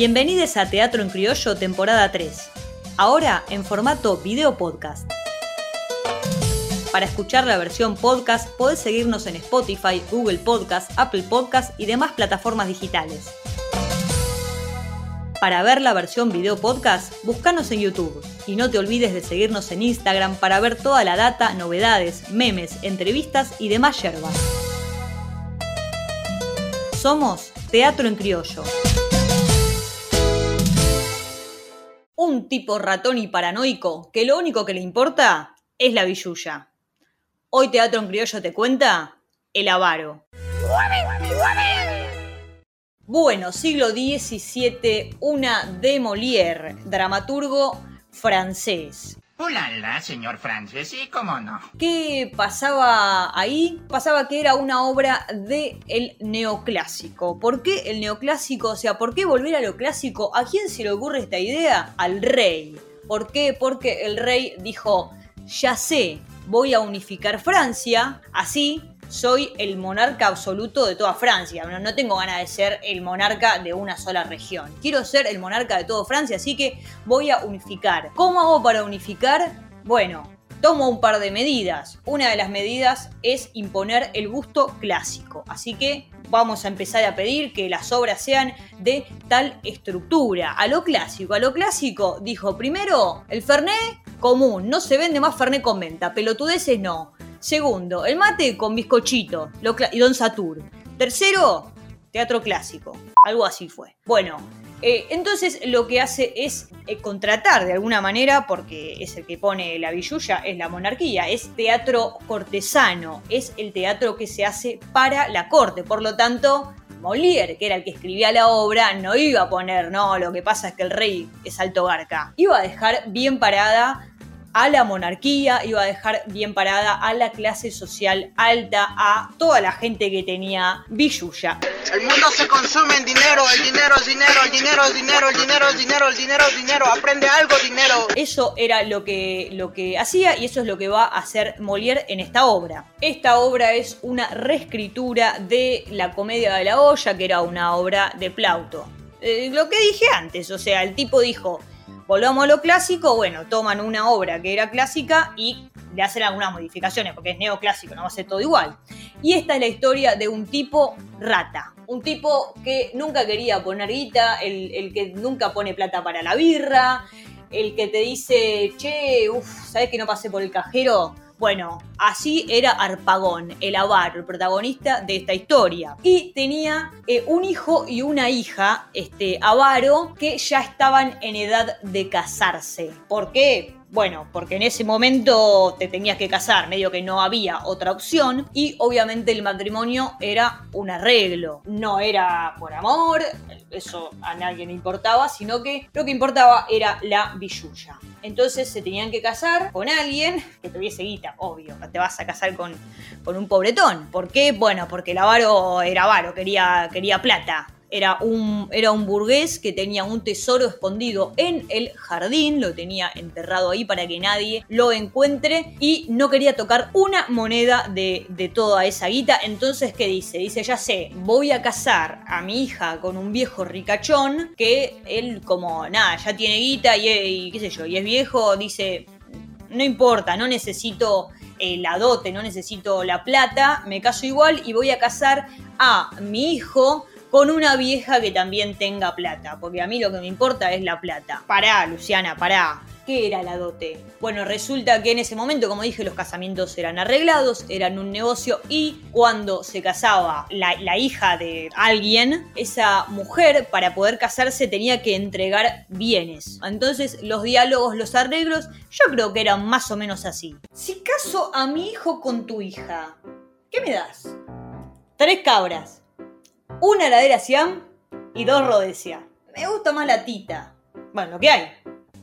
Bienvenidos a Teatro en Criollo, temporada 3. Ahora en formato video podcast. Para escuchar la versión podcast, podés seguirnos en Spotify, Google Podcast, Apple Podcast y demás plataformas digitales. Para ver la versión video podcast, búscanos en YouTube. Y no te olvides de seguirnos en Instagram para ver toda la data, novedades, memes, entrevistas y demás yerbas. Somos Teatro en Criollo. Un tipo ratón y paranoico que lo único que le importa es la billulla. Hoy Teatro en Criollo te cuenta el avaro. Bueno, siglo XVII, una de Molière, dramaturgo francés. Hola, señor francés, sí, cómo no. ¿Qué pasaba ahí? Pasaba que era una obra del el neoclásico. ¿Por qué el neoclásico? O sea, ¿por qué volver a lo clásico? ¿A quién se le ocurre esta idea? Al rey. ¿Por qué? Porque el rey dijo, ya sé, voy a unificar Francia, así soy el monarca absoluto de toda Francia. No, tengo ganas de ser el monarca de una sola región. Quiero ser el monarca de toda Francia, así que voy a unificar. ¿Cómo hago para unificar? Bueno, tomo un par de medidas. Una de las medidas es imponer el gusto clásico. Así que vamos a empezar a pedir que las obras sean de tal estructura. A lo clásico, a lo clásico, dijo primero el Fernet común, no se vende más Fernet con venta, pelotudeces no. Segundo, el mate con bizcochito y Don Satur. Tercero, teatro clásico. Algo así fue. Bueno, eh, entonces lo que hace es eh, contratar de alguna manera, porque es el que pone la billulla, es la monarquía, es teatro cortesano, es el teatro que se hace para la corte. Por lo tanto, Molière, que era el que escribía la obra, no iba a poner, no, lo que pasa es que el rey es alto garca. Iba a dejar bien parada a la monarquía, iba a dejar bien parada a la clase social alta, a toda la gente que tenía billulla. El mundo se consume en dinero, el dinero es dinero, el dinero es dinero, el dinero es dinero, el dinero es dinero, aprende algo, dinero. Eso era lo que, lo que hacía y eso es lo que va a hacer Molière en esta obra. Esta obra es una reescritura de La comedia de la olla, que era una obra de Plauto. Eh, lo que dije antes, o sea, el tipo dijo, Volvamos a lo clásico, bueno, toman una obra que era clásica y le hacen algunas modificaciones, porque es neoclásico, no va a ser todo igual. Y esta es la historia de un tipo rata, un tipo que nunca quería poner guita, el, que nunca pone plata para la birra, el que te dice, che, uff, ¿sabes que no pasé por el cajero? Bueno, así era Arpagón, el avaro, el protagonista de esta historia. Y tenía eh, un hijo y una hija, este avaro, que ya estaban en edad de casarse. ¿Por qué? Bueno, porque en ese momento te tenías que casar, medio que no había otra opción y obviamente el matrimonio era un arreglo, no era por amor, eso a nadie le importaba, sino que lo que importaba era la billulla. Entonces se tenían que casar con alguien que tuviese guita, obvio. Te vas a casar con, con un pobretón. ¿Por qué? Bueno, porque el avaro era avaro, quería, quería plata. Era un, era un burgués que tenía un tesoro escondido en el jardín, lo tenía enterrado ahí para que nadie lo encuentre y no quería tocar una moneda de, toda esa guita. Entonces, ¿qué dice? Dice, ya sé, voy a casar a mi hija con un viejo ricachón que él como, nada, ya tiene guita y, y qué sé yo, y es viejo, dice, no importa, no necesito la dote, no necesito la plata, me caso igual y voy a casar a mi hijo con una vieja que también tenga plata, porque a mí lo que me importa es la plata. Pará, Luciana, pará. ¿Qué era la dote? Bueno, resulta que en ese momento, como dije, los casamientos eran arreglados, eran un negocio y cuando se casaba la, la, hija de alguien, esa mujer para poder casarse tenía que entregar bienes. Entonces los diálogos, los arreglos, yo creo que eran más o menos así. Si caso a mi hijo con tu hija, ¿qué me das? Tres cabras una heladera Siam y dos Rhodesia. Me gusta más la tita. Bueno, lo que hay.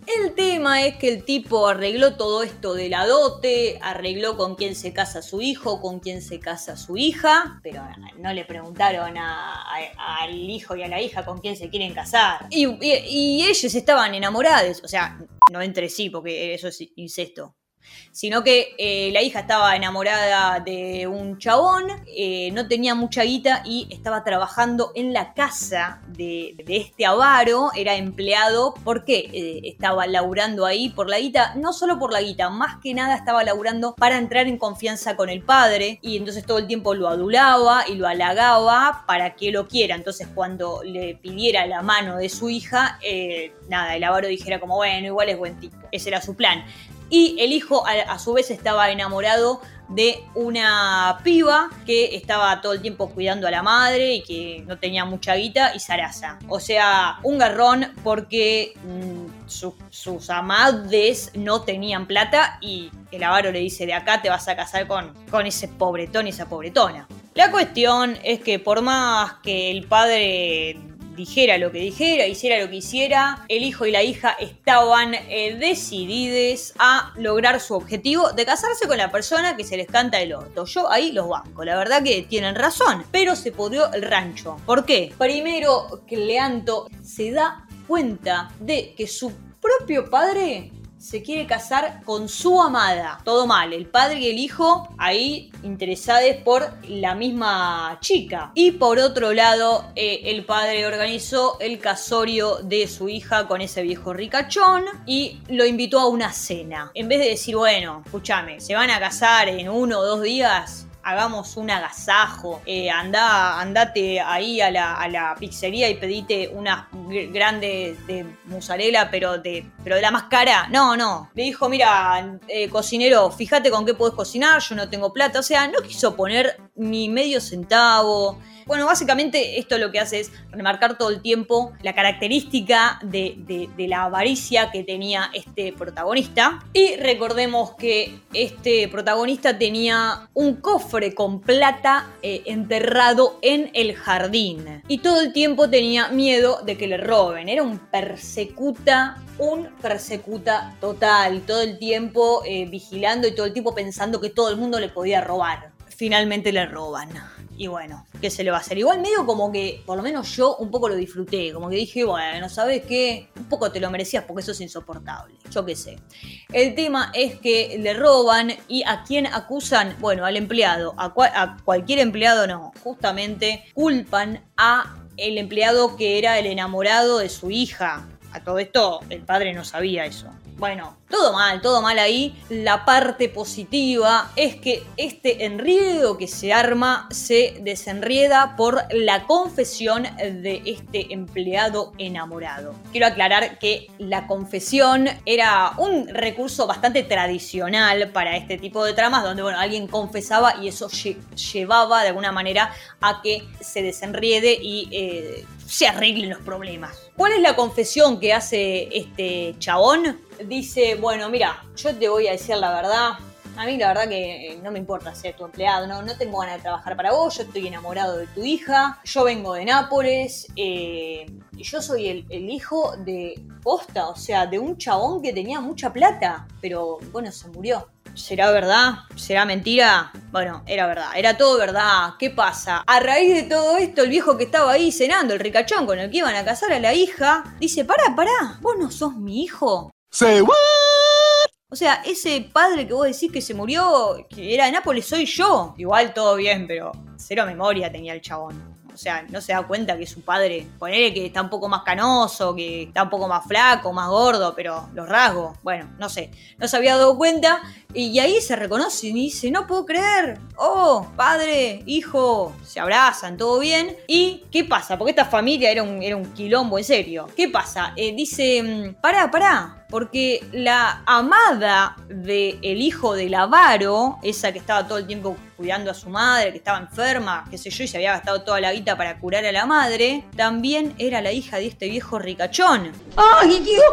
El tema es que el tipo arregló todo esto de la dote, arregló con quién se casa su hijo, con quién se casa su hija, pero no le preguntaron al hijo y a la hija con quién se quieren casar. Y, y ellos estaban enamorados, o sea, no entre sí, porque eso es incesto. Sino que eh, la hija estaba enamorada de un chabón, eh, no tenía mucha guita y estaba trabajando en la casa de, este avaro, era empleado porque eh, estaba laburando ahí por la guita, no solo por la guita, más que nada estaba laburando para entrar en confianza con el padre y entonces todo el tiempo lo adulaba y lo halagaba para que lo quiera. Entonces cuando le pidiera la mano de su hija, eh, nada, el avaro dijera como, bueno, igual es buen tipo. Ese era su plan. Y el hijo a, su vez estaba enamorado de una piba que estaba todo el tiempo cuidando a la madre y que no tenía mucha guita y zaraza. O sea, un garrón porque mm, su- sus amades no tenían plata y el avaro le dice de acá te vas a casar con, con ese pobretón y esa pobretona. La cuestión es que por más que el padre dijera lo que dijera, hiciera lo que hiciera, el hijo y la hija estaban eh, decididos a lograr su objetivo de casarse con la persona que se les canta el orto. Yo ahí los banco, la verdad que tienen razón, pero se pudrió el rancho. ¿Por qué? Primero que Leanto se da cuenta de que su propio padre se quiere casar con su amada. Todo mal. El padre y el hijo ahí interesados por la misma chica. Y por otro lado, eh, el padre organizó el casorio de su hija con ese viejo ricachón y lo invitó a una cena. En vez de decir, bueno, escúchame, se van a casar en uno o dos días hagamos un agasajo, eh, andá, andate ahí a la, a la pizzería y pedite unas gr- grandes de mozzarella, pero de, pero de la más cara. No, no. Le dijo, mira, eh, cocinero, fíjate con qué podés cocinar, yo no tengo plata. O sea, no quiso poner ni medio centavo. Bueno, básicamente esto lo que hace es remarcar todo el tiempo la característica de, la avaricia que tenía este protagonista. Y recordemos que este protagonista tenía un cofre con plata eh, enterrado en el jardín. Y todo el tiempo tenía miedo de que le roben. Era un persecuta un persecuta total, todo el tiempo eh, vigilando y todo el tiempo pensando que todo el mundo le podía robar. Finalmente le roban. Y bueno, ¿qué se le va a hacer? Igual medio como que, por lo menos yo un poco lo disfruté, como que dije, bueno, ¿sabes qué? Un poco te lo merecías porque eso es insoportable, yo qué sé. El tema es que le roban y a quién acusan, bueno, al empleado, a, cua- a cualquier empleado no, justamente culpan a el empleado que era el enamorado de su hija. A todo esto, el padre no sabía eso. Bueno, todo mal, todo mal ahí. La parte positiva es que este enredo que se arma se desenrieda por la confesión de este empleado enamorado. Quiero aclarar que la confesión era un recurso bastante tradicional para este tipo de tramas, donde alguien confesaba y eso lle- llevaba de alguna manera a que se desenriede y eh, se arreglen los problemas. ¿Cuál es la confesión que hace este chabón? Dice, bueno, mira, yo te voy a decir la verdad. A mí la verdad que eh, no me importa ser tu empleado, no, no tengo ganas de trabajar para vos, yo estoy enamorado de tu hija, yo vengo de Nápoles, eh, yo soy el, el hijo de posta, o sea, de un chabón que tenía mucha plata, pero bueno, se murió. ¿Será verdad? ¿Será mentira? Bueno, era verdad, era todo verdad. ¿Qué pasa? A raíz de todo esto, el viejo que estaba ahí cenando, el ricachón con el que iban a casar a la hija, dice, pará, pará, vos no sos mi hijo. Say what? O sea, ese padre que vos decís que se murió, que era de Nápoles, soy yo. Igual todo bien, pero cero memoria tenía el chabón. O sea, no se da cuenta que su padre, ponele que está un poco más canoso, que está un poco más flaco, más gordo, pero los rasgos, bueno, no sé, no se había dado cuenta. Y ahí se reconoce y dice, no puedo creer, oh, padre, hijo, se abrazan, todo bien. ¿Y qué pasa? Porque esta familia era un, era un quilombo, en serio. ¿Qué pasa? Eh, dice, mm, pará, pará, porque la amada del hijo del avaro, esa que estaba todo el tiempo cuidando a su madre, que estaba enferma, qué sé yo, y se había gastado toda la guita para curar a la madre, también era la hija de este viejo ricachón. ¡Ay, Dios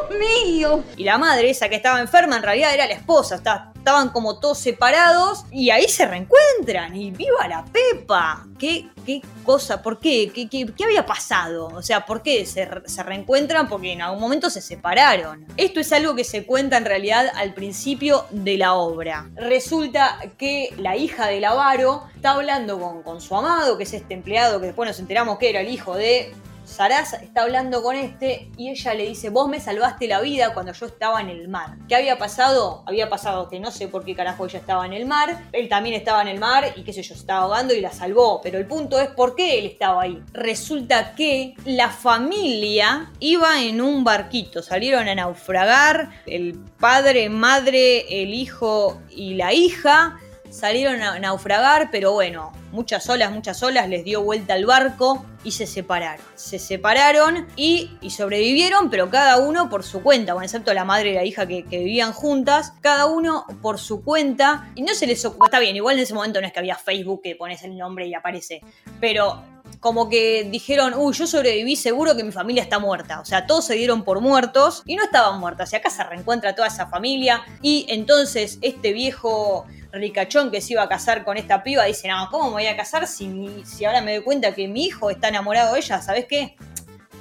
mío! Y la madre, esa que estaba enferma, en realidad era la esposa. está- estaban como todos separados y ahí se reencuentran. Y viva la Pepa. ¿Qué, qué cosa? ¿Por qué? ¿Qué, qué, qué había pasado? O sea, ¿por qué se, se reencuentran? Porque en algún momento se separaron. Esto es algo que se cuenta en realidad al principio de la obra. Resulta que la hija del avaro está hablando con, con su amado, que es este empleado que después nos enteramos que era el hijo de Sarasa está hablando con este y ella le dice, vos me salvaste la vida cuando yo estaba en el mar. ¿Qué había pasado? Había pasado que no sé por qué carajo ella estaba en el mar, él también estaba en el mar y qué sé yo, estaba ahogando y la salvó. Pero el punto es por qué él estaba ahí. Resulta que la familia iba en un barquito, salieron a naufragar, el padre, madre, el hijo y la hija salieron a naufragar, pero bueno, muchas olas, muchas olas, les dio vuelta al barco y se separaron. Se separaron y, sobrevivieron, pero cada uno por su cuenta, bueno, excepto la madre y la hija que, vivían juntas, cada uno por su cuenta. Y no se les ocupó, está bien, igual en ese momento no es que había Facebook que pones el nombre y aparece, pero como que dijeron, uy, yo sobreviví, seguro que mi familia está muerta. O sea, todos se dieron por muertos y no estaban muertos. Y acá se reencuentra toda esa familia. Y entonces este viejo ricachón que se iba a casar con esta piba dice, no, ¿cómo me voy a casar si, si ahora me doy cuenta que mi hijo está enamorado de ella? ¿Sabes qué?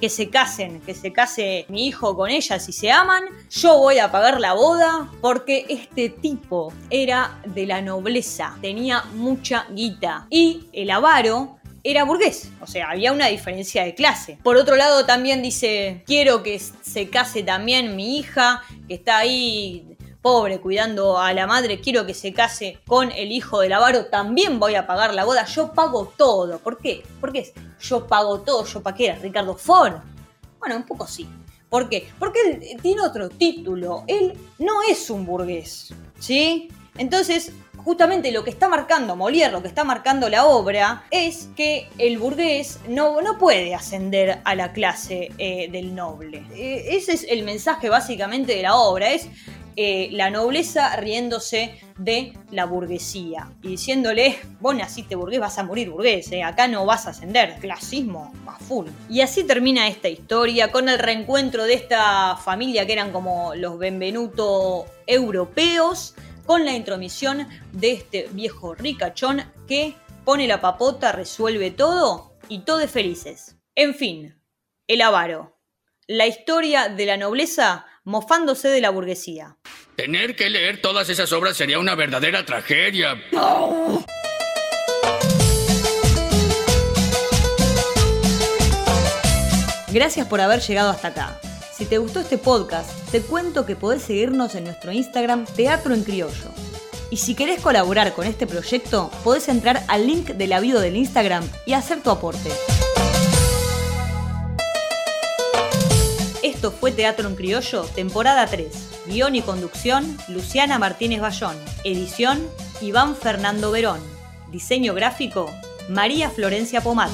Que se casen, que se case mi hijo con ella si se aman. Yo voy a pagar la boda porque este tipo era de la nobleza, tenía mucha guita. Y el avaro era burgués, o sea, había una diferencia de clase. Por otro lado, también dice, quiero que se case también mi hija, que está ahí pobre cuidando a la madre, quiero que se case con el hijo del avaro, también voy a pagar la boda, yo pago todo. ¿Por qué? Porque es yo pago todo, yo pa' qué era Ricardo Ford. Bueno, un poco sí. ¿Por qué? Porque él tiene otro título, él no es un burgués, ¿sí? Entonces, justamente lo que está marcando Molière, lo que está marcando la obra, es que el burgués no, no puede ascender a la clase eh, del noble. Eh, ese es el mensaje básicamente de la obra, es eh, la nobleza riéndose de la burguesía y diciéndole, vos naciste burgués, vas a morir burgués, eh, acá no vas a ascender, clasismo a full. Y así termina esta historia con el reencuentro de esta familia que eran como los Benvenuto europeos, con la intromisión de este viejo ricachón que pone la papota, resuelve todo y todos felices. En fin, el avaro. La historia de la nobleza mofándose de la burguesía. Tener que leer todas esas obras sería una verdadera tragedia. Gracias por haber llegado hasta acá. Si te gustó este podcast, te cuento que podés seguirnos en nuestro Instagram Teatro en Criollo. Y si querés colaborar con este proyecto, podés entrar al link de la bio del Instagram y hacer tu aporte. Fue Teatro en Criollo, temporada 3. Guión y conducción, Luciana Martínez Bayón. Edición, Iván Fernando Verón. Diseño gráfico, María Florencia Pomat.